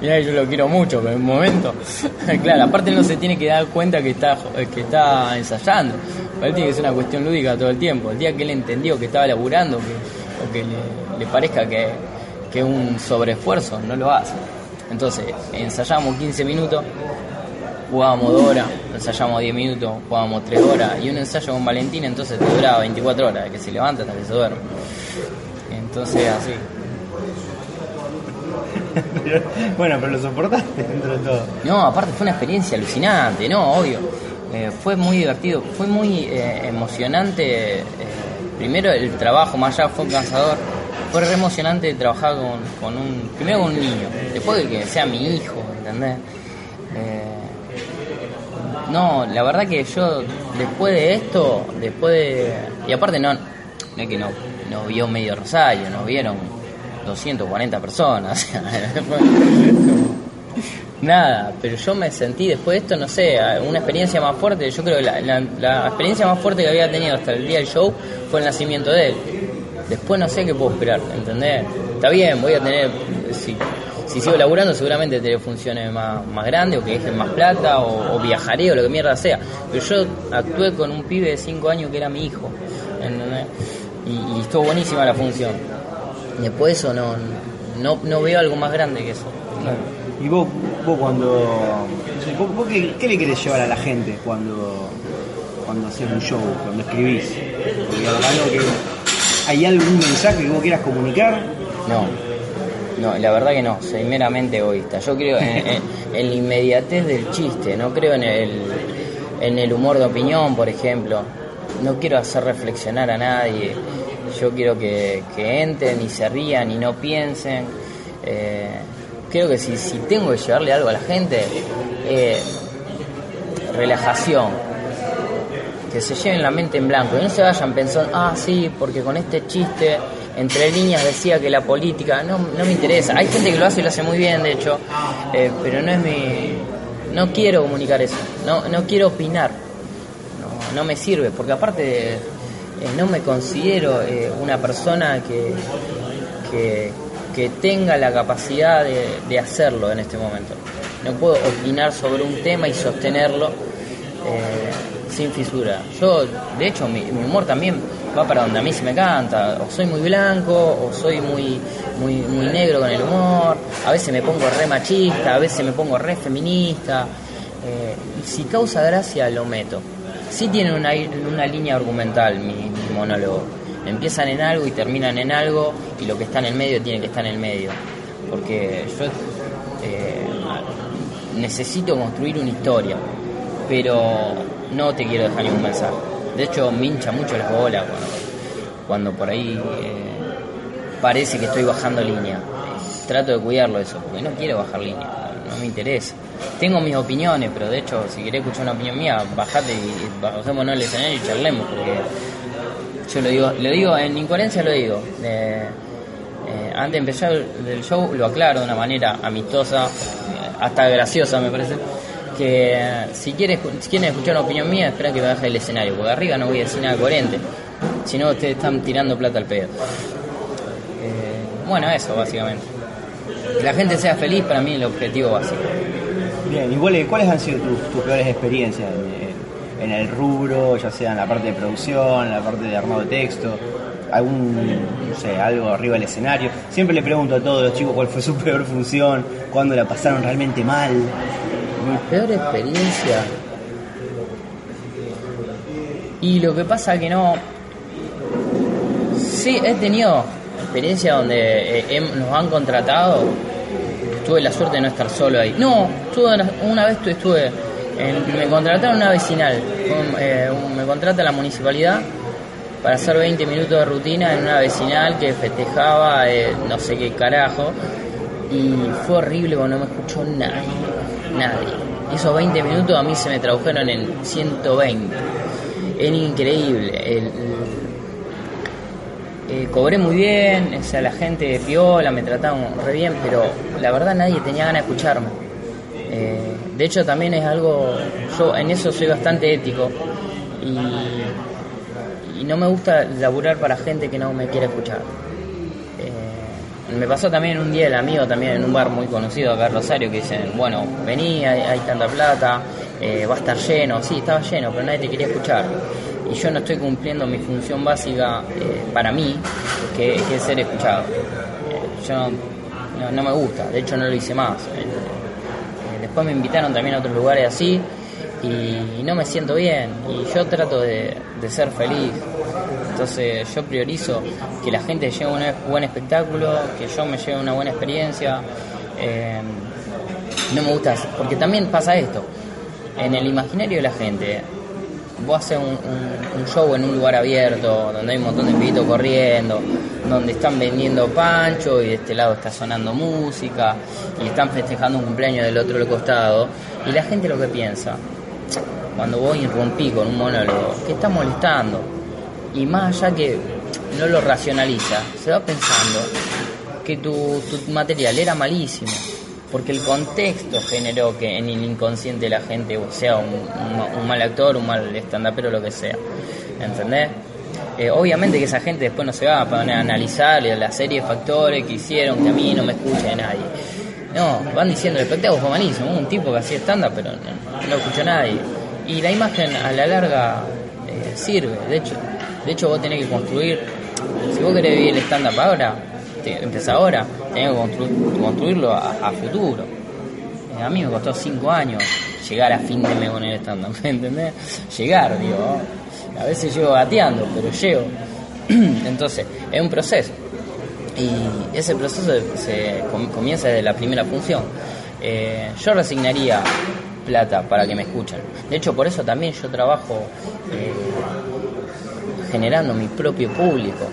Mira, yo lo quiero mucho, pero en un momento. claro, aparte no se tiene que dar cuenta que está, que está ensayando. Para él tiene que ser una cuestión lúdica todo el tiempo. El día que él entendió que estaba laburando que, o que le, parezca que, que un sobreesfuerzo, no lo hace. Entonces, ensayamos 15 minutos jugábamos dos horas, ensayamos 10 minutos, jugábamos 3 horas y un ensayo con Valentín entonces te duraba 24 horas, que se levanta hasta que se duerme. Entonces así. bueno, pero lo soportaste dentro de todo. No, aparte fue una experiencia alucinante, no, obvio. Eh, fue muy divertido, fue muy eh, emocionante. Eh, primero el trabajo, más allá fue cansador. Fue re emocionante trabajar con, con un. Primero con un niño, después de que sea mi hijo, ¿entendés? No, la verdad que yo después de esto, después de... Y aparte no, no es que no, no vio medio Rosario, nos vieron 240 personas. Nada, pero yo me sentí después de esto, no sé, una experiencia más fuerte. Yo creo que la, la, experiencia más fuerte que había tenido hasta el día del show fue el nacimiento de él. Después no sé qué puedo esperar, ¿entendés? Está bien, voy a tener, si si sigo laburando seguramente te funcione más, más grande o que dejen más plata o, viajaré o lo que mierda sea. Pero yo actué con un pibe de 5 años que era mi hijo. Y, estuvo buenísima la función. Después eso no, no, no veo algo más grande que eso. ¿Y vos, vos cuando... Vos, qué, le querés llevar a la gente cuando, cuando haces un show, cuando escribís? que, ¿Hay algún mensaje que vos quieras comunicar? No no, la verdad que no, soy meramente egoísta. Yo creo en, la inmediatez del chiste, no creo en el, en el humor de opinión, por ejemplo. No quiero hacer reflexionar a nadie. Yo quiero que, entren y se rían y no piensen. Eh, creo que si, si tengo que llevarle algo a la gente, eh, relajación, que se lleven la mente en blanco y no se vayan pensando, ah, sí, porque con este chiste entre líneas decía que la política no, no me interesa. Hay gente que lo hace y lo hace muy bien, de hecho, eh, pero no es mi. No quiero comunicar eso, no, no quiero opinar, no, me sirve, porque aparte eh, no me considero eh, una persona que, que, que, tenga la capacidad de, de, hacerlo en este momento. No puedo opinar sobre un tema y sostenerlo sin fisura. Yo, de hecho, mi, humor también va para donde a mí se me canta. O soy muy blanco, o soy muy, muy, negro con el humor. A veces me pongo re machista, a veces me pongo re feminista. Eh, si causa gracia, lo meto. Sí tiene una, una línea argumental mi, monólogo. Empiezan en algo y terminan en algo, y lo que está en el medio tiene que estar en el medio. Porque yo eh, necesito construir una historia, pero no te quiero dejar ningún mensaje. De hecho, me hincha mucho las bolas cuando, por ahí eh, parece que estoy bajando línea. Trato de cuidarlo eso, porque no quiero bajar línea, no, me interesa. Tengo mis opiniones, pero de hecho, si querés escuchar una opinión mía, bajate y bajémonos el escenario y charlemos, porque yo lo digo, lo digo en incoherencia lo digo. Eh, antes de empezar el show lo aclaro de una manera amistosa, hasta graciosa me parece que si quieren, si quieren escuchar una opinión mía, espera que baje el escenario, porque arriba no voy a decir nada coherente, si no ustedes están tirando plata al pedo. Eh, bueno, eso básicamente. Que la gente sea feliz para mí es el objetivo básico. Bien, ¿y cuáles, han sido tus, peores experiencias en, el rubro, ya sea en la parte de producción, en la parte de armado de texto? algún, no sé, algo arriba del escenario. Siempre le pregunto a todos los chicos cuál fue su peor función, cuándo la pasaron realmente mal. Mi peor experiencia. Y lo que pasa que no. Sí, he tenido experiencia donde eh, nos han contratado. Tuve la suerte de no estar solo ahí. No, una vez estuve. me contrataron una vecinal. Eh, me contrata la municipalidad para hacer 20 minutos de rutina en una vecinal que festejaba eh, no sé qué carajo y fue horrible porque no me escuchó nadie, nadie. Esos 20 minutos a mí se me tradujeron en 120. Era increíble. Eh, cobré muy bien, o sea, la gente viola, me trataron re bien, pero la verdad nadie tenía ganas de escucharme. Eh, de hecho también es algo, yo en eso soy bastante ético y, y no me gusta laburar para gente que no me quiere escuchar. Me pasó también un día el amigo también en un bar muy conocido acá en Rosario que dicen, bueno, vení, hay, hay tanta plata, eh, va a estar lleno, sí, estaba lleno, pero nadie te quería escuchar. Y yo no estoy cumpliendo mi función básica eh, para mí, que, es ser escuchado. Eh, yo no, no- me gusta, de hecho no lo hice más. Después me invitaron también a otros lugares así y, no me siento bien. Y yo trato de, de ser feliz. Entonces yo priorizo que la gente lleve un buen espectáculo, que yo me lleve una buena experiencia. Eh, no me gusta, porque también pasa esto. En el imaginario de la gente, vos haces un, show en un lugar abierto, donde hay un montón de pibitos corriendo, donde están vendiendo pancho y de este lado está sonando música y están festejando un cumpleaños del otro costado. Y la gente lo que piensa, cuando vos irrumpí con un monólogo, que está molestando. Y más allá que no lo racionaliza, se va pensando que tu, tu material era malísimo. Porque el contexto generó que en el inconsciente la gente sea un, mal actor, un mal stand-upero, lo que sea. ¿Entendés? Eh, obviamente que esa gente después no se va a a analizar la serie de factores que hicieron que a mí no me escuche nadie. No, van diciendo el espectáculo fue malísimo, un tipo que hacía stand pero no, no escuchó nadie. Y la imagen a la larga eh, sirve, de hecho, de hecho vos tenés que construir, si vos querés vivir el stand-up ahora, te, empezás ahora, tenés que constru- construirlo a, futuro. A mí me costó cinco años llegar a fin de mes con el stand-up, ¿entendés? Llegar, digo, a veces llego gateando, pero llego. Entonces, es un proceso. Y ese proceso se com- comienza desde la primera función. Eh, yo resignaría plata para que me escuchen. De hecho, por eso también yo trabajo eh, generando mi propio público.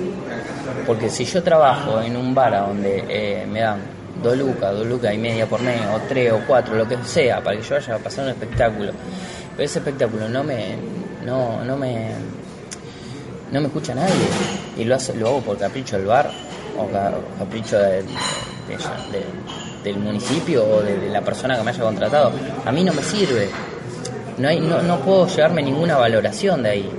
Porque si yo trabajo en un bar donde eh, me dan dos lucas, dos lucas y media por mes, o tres o cuatro, lo que sea, para que yo vaya a pasar un espectáculo, pero ese espectáculo no me, no, no me, no me escucha nadie y lo, hace, lo hago por capricho del bar o ca- capricho de- de- de- del municipio o de, de la persona que me haya contratado, a mí no me sirve. No, hay, no, no puedo llevarme ninguna valoración de ahí.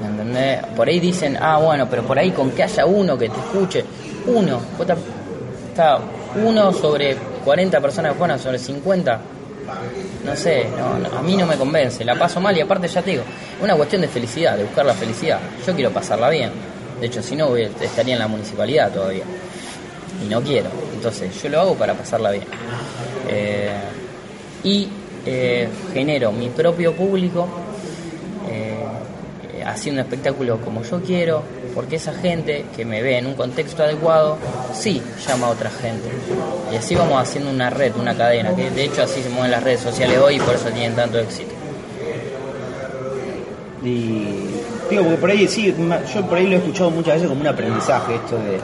¿Me entendés? Por ahí dicen, ah, bueno, pero por ahí con que haya uno que te escuche, uno, está uno sobre 40 personas que sobre 50, no sé, no, a mí no me convence, la paso mal y aparte ya te digo, es una cuestión de felicidad, de buscar la felicidad. Yo quiero pasarla bien, de hecho, si no, estaría en la municipalidad todavía y no quiero, entonces yo lo hago para pasarla bien. Eh, y eh, genero mi propio público haciendo un espectáculo como yo quiero, porque esa gente que me ve en un contexto adecuado, sí llama a otra gente. Y así vamos haciendo una red, una cadena, que de hecho así se mueven las redes sociales hoy y por eso tienen tanto éxito. Y digo, porque por ahí sí, yo por ahí lo he escuchado muchas veces como un aprendizaje, esto de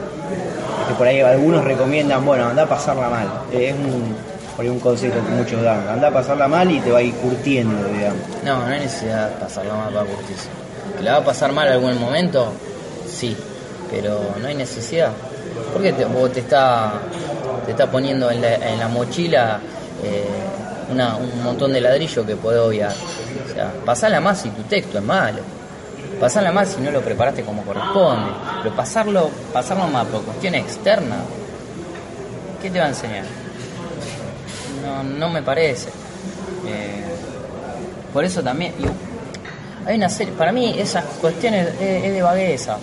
que por ahí algunos recomiendan, bueno, anda a pasarla mal. Eh, Es un, por ahí un consejo que muchos dan, anda a pasarla mal y te va a ir curtiendo, digamos. No, no hay necesidad de pasarla mal para curtirse. ¿Que la va a pasar mal algún momento? Sí, pero no hay necesidad. Porque te, vos te está, te está poniendo en la, mochila eh, un montón de ladrillo que podés obviar. O sea, pasala más si tu texto es malo. Pasala más si no lo preparaste como corresponde. Pero pasarlo, pasarlo más por cuestiones externas, ¿qué te va a enseñar? No, no me parece. Eh, por eso también. Hay una serie. Para mí, esas cuestiones es, de vagueza.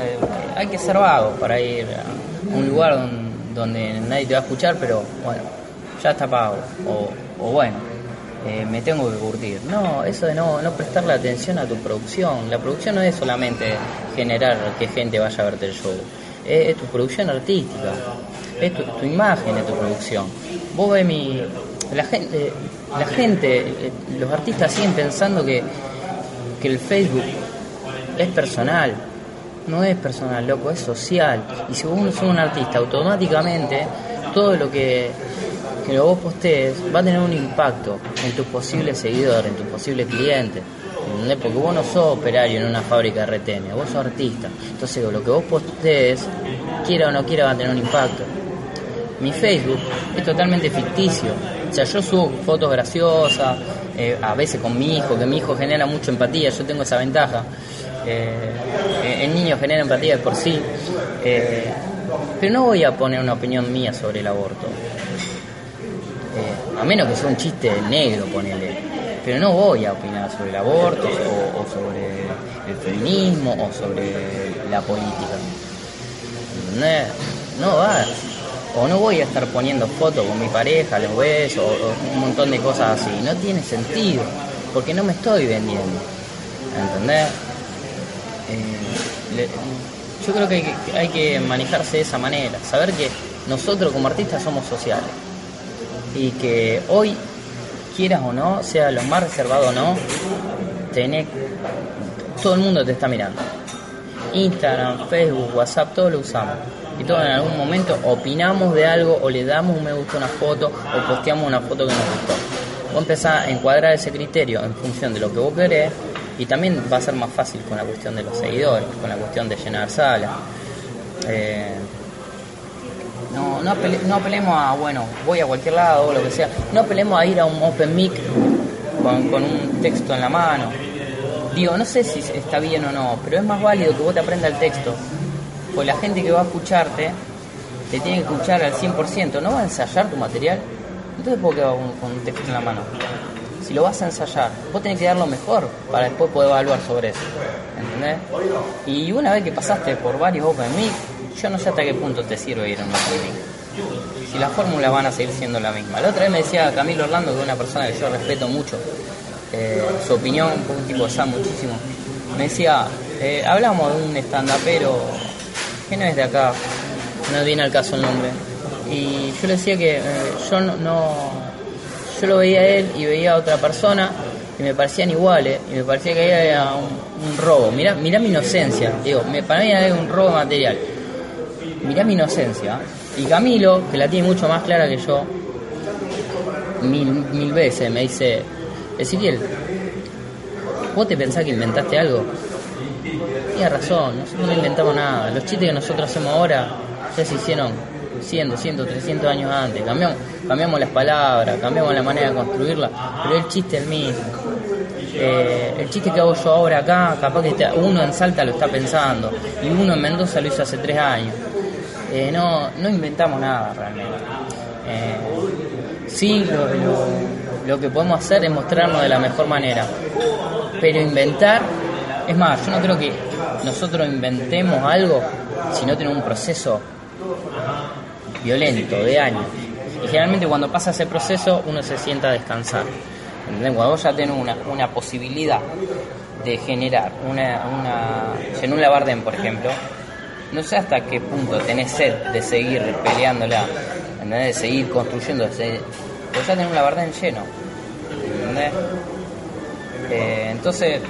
Eh, hay que ser vago para ir a un lugar don- donde nadie te va a escuchar, pero bueno, ya está pago. O, bueno, eh, me tengo que curtir. No, eso de no, no prestarle atención a tu producción. La producción no es solamente generar que gente vaya a verte el show. Es, es tu producción artística. Es tu, imagen, es tu producción. Vos ves mi. La gente, la gente, eh, los artistas siguen pensando que, que el Facebook es personal. No es personal, loco, es social. Y si vos sos un artista, automáticamente todo lo que, que vos postees va a tener un impacto en tus posibles seguidores, en tus posibles clientes. Porque vos no sos operario en una fábrica de retenes, vos sos artista. Entonces lo que vos postees, quiera o no quiera, va a tener un impacto. Mi Facebook es totalmente ficticio. O sea, yo subo fotos graciosas, eh, a veces con mi hijo, que mi hijo genera mucha empatía, yo tengo esa ventaja. Eh, el niño genera empatía de por sí. Eh, pero no voy a poner una opinión mía sobre el aborto. Eh, a menos que sea un chiste negro, ponele. Pero no voy a opinar sobre el aborto o, o sobre el feminismo o sobre la política. ¿Entendés? No va. O no voy a estar poniendo fotos con mi pareja, los besos, o, un montón de cosas así. No tiene sentido, porque no me estoy vendiendo. ¿Entendés? Eh, yo creo que hay, que hay que manejarse de esa manera, saber que nosotros como artistas somos sociales y que hoy, quieras o no, sea lo más reservado o no, tenés, todo el mundo te está mirando. Instagram, Facebook, WhatsApp, todo lo usamos. Y todos en algún momento opinamos de algo o le damos un me gusta a una foto o posteamos una foto que nos gustó. Vos empezás a encuadrar ese criterio en función de lo que vos querés y también va a ser más fácil con la cuestión de los seguidores, con la cuestión de llenar salas. Eh, no, no, apele- no apelemos a, bueno, voy a cualquier lado o lo que sea. No apelemos a ir a un open mic con, con un texto en la mano. Digo, no sé si está bien o no, pero es más válido que vos te aprendas el texto. Pues la gente que va a escucharte te tiene que escuchar al 100%. ¿No va a ensayar tu material? Entonces, ¿por qué va con, un texto en la mano? Si lo vas a ensayar, vos tenés que dar lo mejor para después poder evaluar sobre eso. ¿Entendés? Y una vez que pasaste por varios Open Mic, yo no sé hasta qué punto te sirve ir a un Open Mic. Si las fórmulas van a seguir siendo la misma. La otra vez me decía Camilo Orlando, que es una persona que yo respeto mucho, eh, su opinión, un tipo que muchísimo. Me decía, eh, hablamos de un stand-upero que no es de acá, no viene al caso el nombre. Y yo le decía que eh, yo no, no- yo lo veía a él y veía a otra persona y me parecían iguales y me parecía que era un, un robo. Mirá, mirá mi inocencia, digo, me, para mí era un robo material. Mirá mi inocencia. Y Camilo, que la tiene mucho más clara que yo, mil, mil veces me dice, Ezequiel, ¿vos te pensás que inventaste algo? Tienes razón, nosotros no inventamos nada. Los chistes que nosotros hacemos ahora ya se hicieron 100, 200, 300 años antes. Cambiamos, las palabras, cambiamos la manera de construirla, pero el chiste es el mismo. Eh, el chiste que hago yo ahora acá, capaz que uno en Salta lo está pensando y uno en Mendoza lo hizo hace tres años. Eh, no, no inventamos nada realmente. Eh, sí, lo que podemos hacer es mostrarnos de la mejor manera, pero inventar, es más, yo no creo que nosotros inventemos algo si no tenemos un proceso violento de años. Y generalmente cuando pasa ese proceso uno se sienta a descansar. ¿Entendés? Cuando vos ya tenés una, posibilidad de generar una, una... Jenún Labardén, por ejemplo, no sé hasta qué punto tenés sed de seguir peleándola, de seguir construyendo, pues ya tenés un Labardén lleno. ¿entendés? Eh, entonces,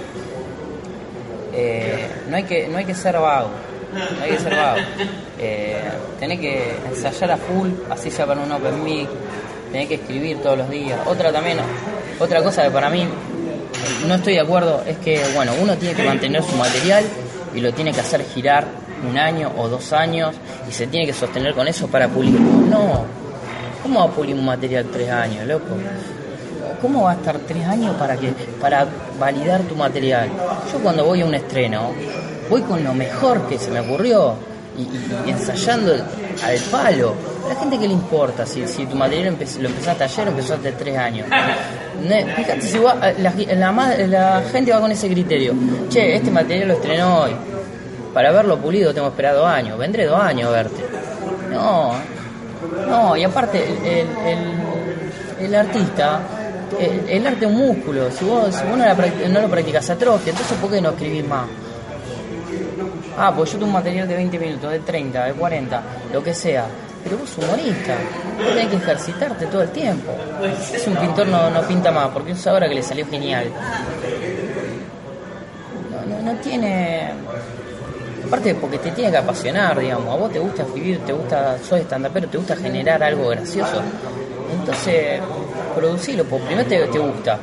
eh, no, hay que, no hay que ser vago, no hay que ser vago. Eh, tenés que ensayar a full, así sea para un open mic, tenés que escribir todos los días. Otra también, otra cosa que para mí no estoy de acuerdo es que, bueno, uno tiene que mantener su material y lo tiene que hacer girar un año o dos años y se tiene que sostener con eso para pulirlo. No, ¿cómo va a pulir un material tres años, loco? ¿Cómo va a estar tres años para que para validar tu material? Yo cuando voy a un estreno, voy con lo mejor que se me ocurrió y, ensayando al palo. A la gente que le importa si, si tu material lo empezaste ayer o empezaste tres años. Fíjate si va- la, la ma- la gente va con ese criterio. Che, este material lo estrenó hoy. Para verlo pulido tengo esperado años. Vendré dos años a verte. No, no, y aparte, el- el artista, el, el arte es un músculo. Si vos, no, lo practicas, atrofia. Entonces, ¿por qué no escribís más? Ah, pues yo tengo un material de 20 minutos, de 30, de 40, lo que sea. Pero vos humorista, vos tenés que ejercitarte todo el tiempo. Si un pintor no, no pinta más, porque es ahora que le salió genial. No, no, tiene Aparte porque te tiene que apasionar, digamos, a vos te gusta escribir, te gusta, sos pero te gusta generar algo gracioso. Entonces, producirlo, porque primero te, gusta,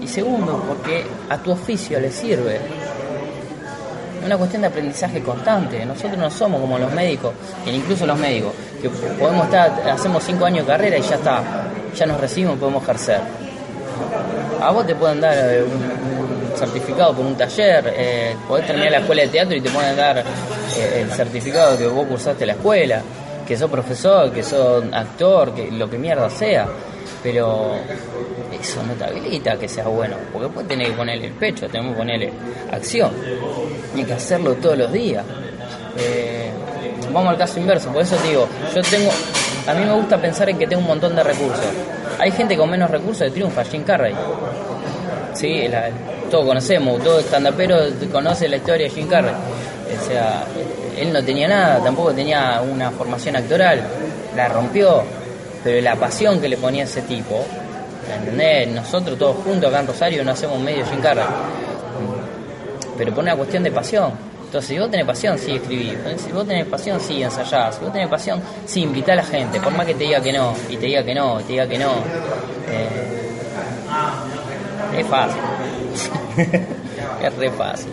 y segundo, porque a tu oficio le sirve. Es una cuestión de aprendizaje constante. Nosotros no somos como los médicos, incluso los médicos, que podemos estar, hacemos cinco años de carrera y ya está, ya nos recibimos y podemos ejercer. A vos te pueden dar eh, un, certificado por un taller, eh, podés terminar la escuela de teatro y te pueden dar eh, el certificado que vos cursaste la escuela, que sos profesor, que sos actor, que lo que mierda sea. Pero eso no te habilita que sea bueno, porque después tenés que ponerle el pecho, tenemos que ponerle acción, hay que hacerlo todos los días. Eh, vamos al caso inverso, por eso te digo, yo tengo, a mí me gusta pensar en que tengo un montón de recursos. Hay gente con menos recursos que triunfa, Jim Carrey. Sí, todos conocemos, todo pero conoce la historia de Jim Carrey. O sea, él no tenía nada, tampoco tenía una formación actoral, la rompió, pero la pasión que le ponía ese tipo ¿Entendés? Nosotros todos juntos acá en Rosario no hacemos medio sin carga. Pero por una cuestión de pasión. Entonces, si vos tenés pasión, sí escribís. Si vos tenés pasión, sí ensayás. Si vos tenés pasión, sí invitá a la gente. Por más que te diga que no, y te diga que no, y te diga que no. Eh, es fácil. es re fácil.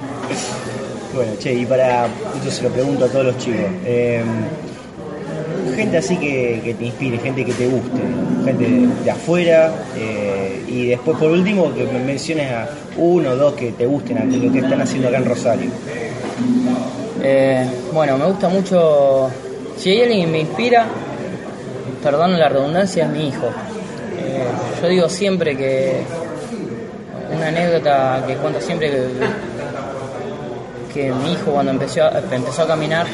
Bueno, che, y para. Esto se lo pregunto a todos los chicos. Eh, gente así que, te inspire, gente que te guste, gente de afuera, eh, y después por último que me menciones a uno o dos que te gusten a lo que están haciendo acá en Rosario. Eh, bueno, me gusta mucho, si hay alguien que me inspira, perdón la redundancia, es mi hijo. Eh, yo digo siempre que una anécdota que cuento siempre que, que mi hijo cuando empezó, empezó a caminar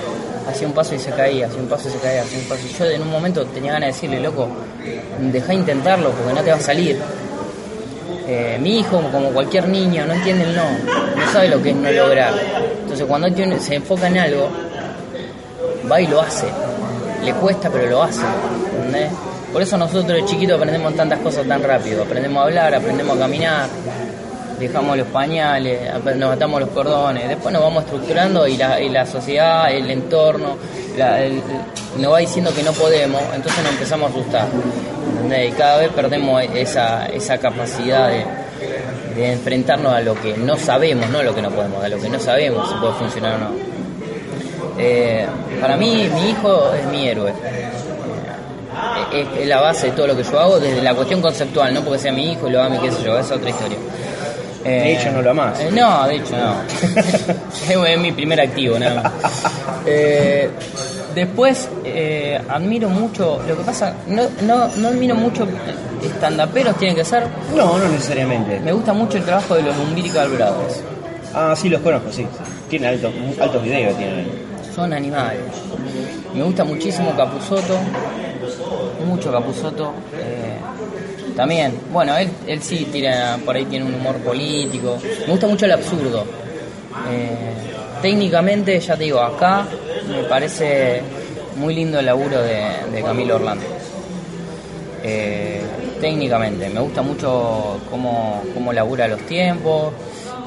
hacía un paso y se caía, hacía un paso y se caía, hacía un paso. Yo en un momento tenía ganas de decirle, loco, deja intentarlo porque no te va a salir. Eh, mi hijo, como cualquier niño, no entiende el no, no sabe lo que es no lograr. Entonces cuando se enfoca en algo, va y lo hace. Le cuesta, pero lo hace. Por eso nosotros de chiquitos aprendemos tantas cosas tan rápido. Aprendemos a hablar, aprendemos a caminar, dejamos los pañales, nos atamos los cordones, después nos vamos estructurando y la, y la sociedad, el entorno, nos va diciendo que no podemos, entonces nos empezamos a asustar. Y cada vez perdemos esa, esa capacidad de, enfrentarnos a lo que no sabemos, no a lo que no podemos, a lo que no sabemos si puede funcionar o no. Eh, para mí, mi hijo es mi héroe. Es, es, la base de todo lo que yo hago, desde la cuestión conceptual, no porque sea mi hijo y lo ame, qué sé yo, es otra historia de hecho, no lo amás. Eh, no, de hecho, no. es mi primer activo, nada más. Eh, después, eh, admiro mucho. Lo que pasa, no, no, no admiro mucho estandaperos, tienen que ser. No, no necesariamente. Me gusta mucho el trabajo de los Umbilical Brothers. Ah, sí, los conozco, sí. Tienen altos, altos videos, tienen. Son animales. Me gusta muchísimo Capusoto. Mucho Capusoto. También, bueno, él, él sí tira, por ahí tiene un humor político. Me gusta mucho el absurdo. Eh, técnicamente, ya te digo, acá me parece muy lindo el laburo de, Camilo Orlando. Eh, técnicamente, me gusta mucho cómo, cómo labura los tiempos,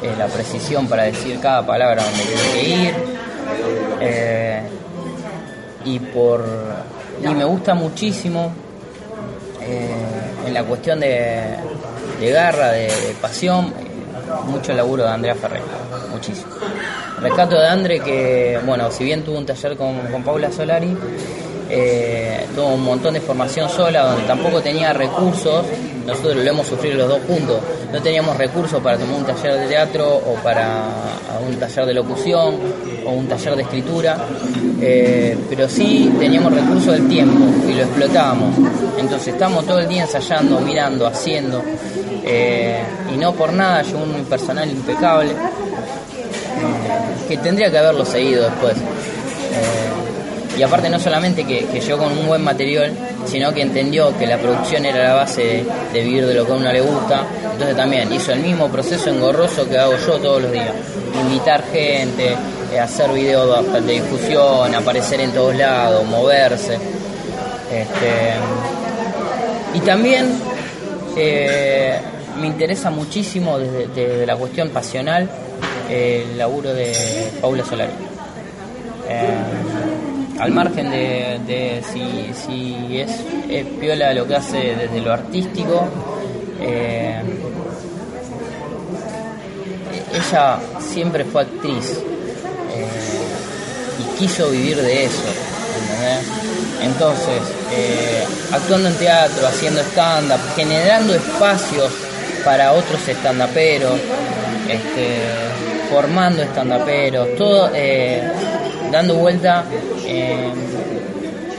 eh, la precisión para decir cada palabra donde tiene que ir. y por y me gusta muchísimo en la cuestión de, garra, de, pasión, mucho laburo de Andrea Ferrer, muchísimo. Rescato de Andre que, bueno, si bien tuvo un taller con, con Paula Solari, eh, tuvo un montón de formación sola, donde tampoco tenía recursos, nosotros lo hemos sufrido los dos juntos, no teníamos recursos para tomar un taller de teatro o para un taller de locución o un taller de escritura, eh, pero sí teníamos recursos del tiempo y lo explotábamos. Entonces estamos todo el día ensayando, mirando, haciendo, eh, y no por nada llegó un personal impecable, que tendría que haberlo seguido después y aparte no solamente que, llegó con un buen material, sino que entendió que la producción era la base de, vivir de lo que a uno le gusta, entonces también hizo el mismo proceso engorroso que hago yo todos los días, invitar gente, eh, hacer videos de difusión, aparecer en todos lados, moverse. Este, y también eh, me interesa muchísimo desde, la cuestión pasional el laburo de Paula Solari. Eh, al margen de, si, es, es piola lo que hace desde lo artístico, eh, ella siempre fue actriz eh, y quiso vivir de eso. Entonces, eh, actuando en teatro, haciendo stand-up, generando espacios para otros stand-uperos, este, formando stand-uperos, todo eh, dando vuelta eh,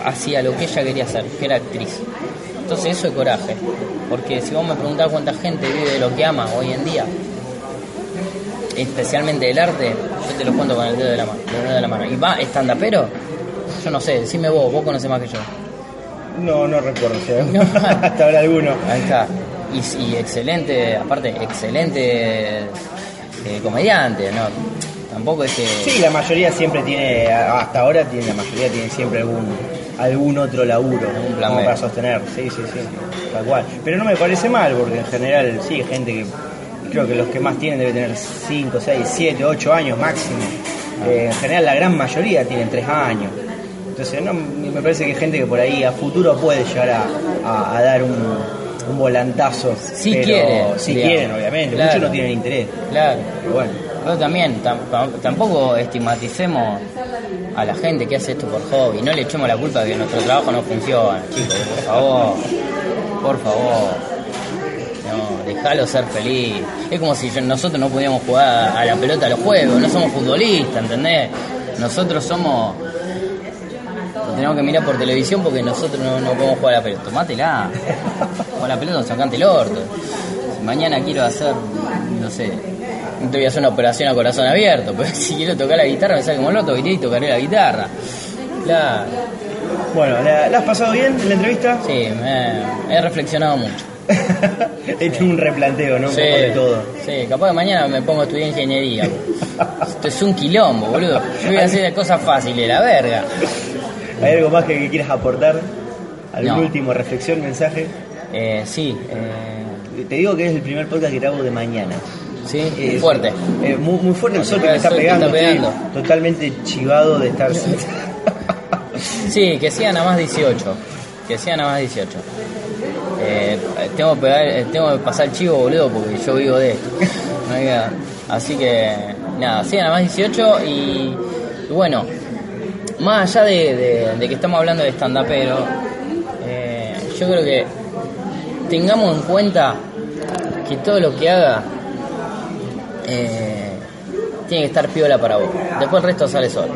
hacia lo que ella quería hacer, que era actriz. Entonces eso es coraje, porque si vos me preguntás cuánta gente vive de lo que ama hoy en día, especialmente del arte, yo te lo cuento con el dedo de la mano. el dedo de la mano. Y va, stand-upero, yo no sé, decime vos, vos conocés más que yo. No, no recuerdo. si hay- No. Hasta ahora alguno. Ahí está. Y, y excelente, aparte, excelente eh, comediante, ¿no? Tampoco es que... Sí, la mayoría siempre tiene, hasta ahora tiene, la mayoría tiene siempre algún algún otro laburo Algún plan para sostener. Sí, sí, sí, tal cual. Pero no me parece mal, porque en general sí gente que creo que los que más tienen debe tener 5, 6, 7, 8 años máximo. Eh, en general la gran mayoría tienen 3 años. Entonces no, me parece que hay gente que por ahí a futuro puede llegar a, a- a dar un, un volantazo. Si pero- quieren, Si digamos. quieren, obviamente. Claro. Muchos no tienen interés. Claro. Pero bueno. Pero también, tam- tam- tampoco estigmaticemos a la gente que hace esto por hobby. No le echemos la culpa de que nuestro trabajo no funciona, chicos. Por favor. Por favor. No, déjalo ser feliz. Es como si nosotros no pudiéramos jugar a la pelota a los juegos. No somos futbolistas, ¿entendés? Nosotros somos... Lo tenemos que mirar por televisión porque nosotros no, no podemos jugar a la pelota. Tomátela. Con la pelota sacante el orto. Si mañana quiero hacer, no sé, no te voy a hacer una operación a corazón abierto, pero si quiero tocar la guitarra me sale como loto, iré y tocaré la guitarra. Claro, Bueno, ¿la, la has pasado bien en la entrevista? sí, me- he reflexionado mucho. He hecho un replanteo, ¿no? Un Sí, poco de todo. sí, capaz que mañana me pongo a estudiar ingeniería. Esto es un quilombo, boludo. Yo voy a hacer cosas fáciles, la verga. ¿Hay algo más que, que quieras aportar? ¿Algún No. último reflexión, mensaje? Eh, sí, eh, Te digo que es el primer podcast que te hago de mañana. Sí, Eh, fuerte. eh, muy, muy fuerte el sol que me está pegando. estoy totalmente chivado de estar. Sí, que sean a más 18. Que sean a más 18. Eh, tengo, que pegar, tengo que pasar el chivo, boludo, porque yo vivo de esto. No Así que, nada, sean a más 18 y, y bueno, más allá de, de- de que estamos hablando de stand pero yo creo que tengamos en cuenta que todo lo que haga eh, tiene que estar piola para vos. Después el resto sale solo.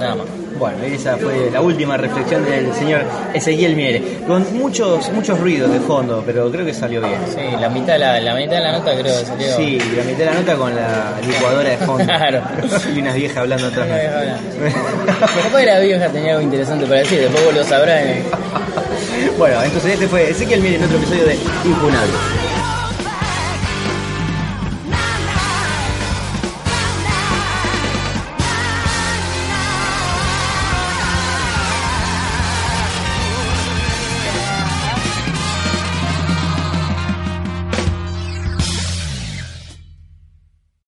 Nada más. Bueno, esa fue la última reflexión del señor Ezequiel Miere. Con muchos muchos ruidos de fondo, pero creo que salió bien. Sí, la mitad de la, la mitad de la nota creo que salió. Sí, la mitad de la nota con la licuadora de fondo. Claro. Y unas viejas hablando atrás. Que la vieja tenía algo interesante para decir, después vos lo sabrás. en- bueno, entonces este fue Ezequiel Miere en otro episodio de Impunable.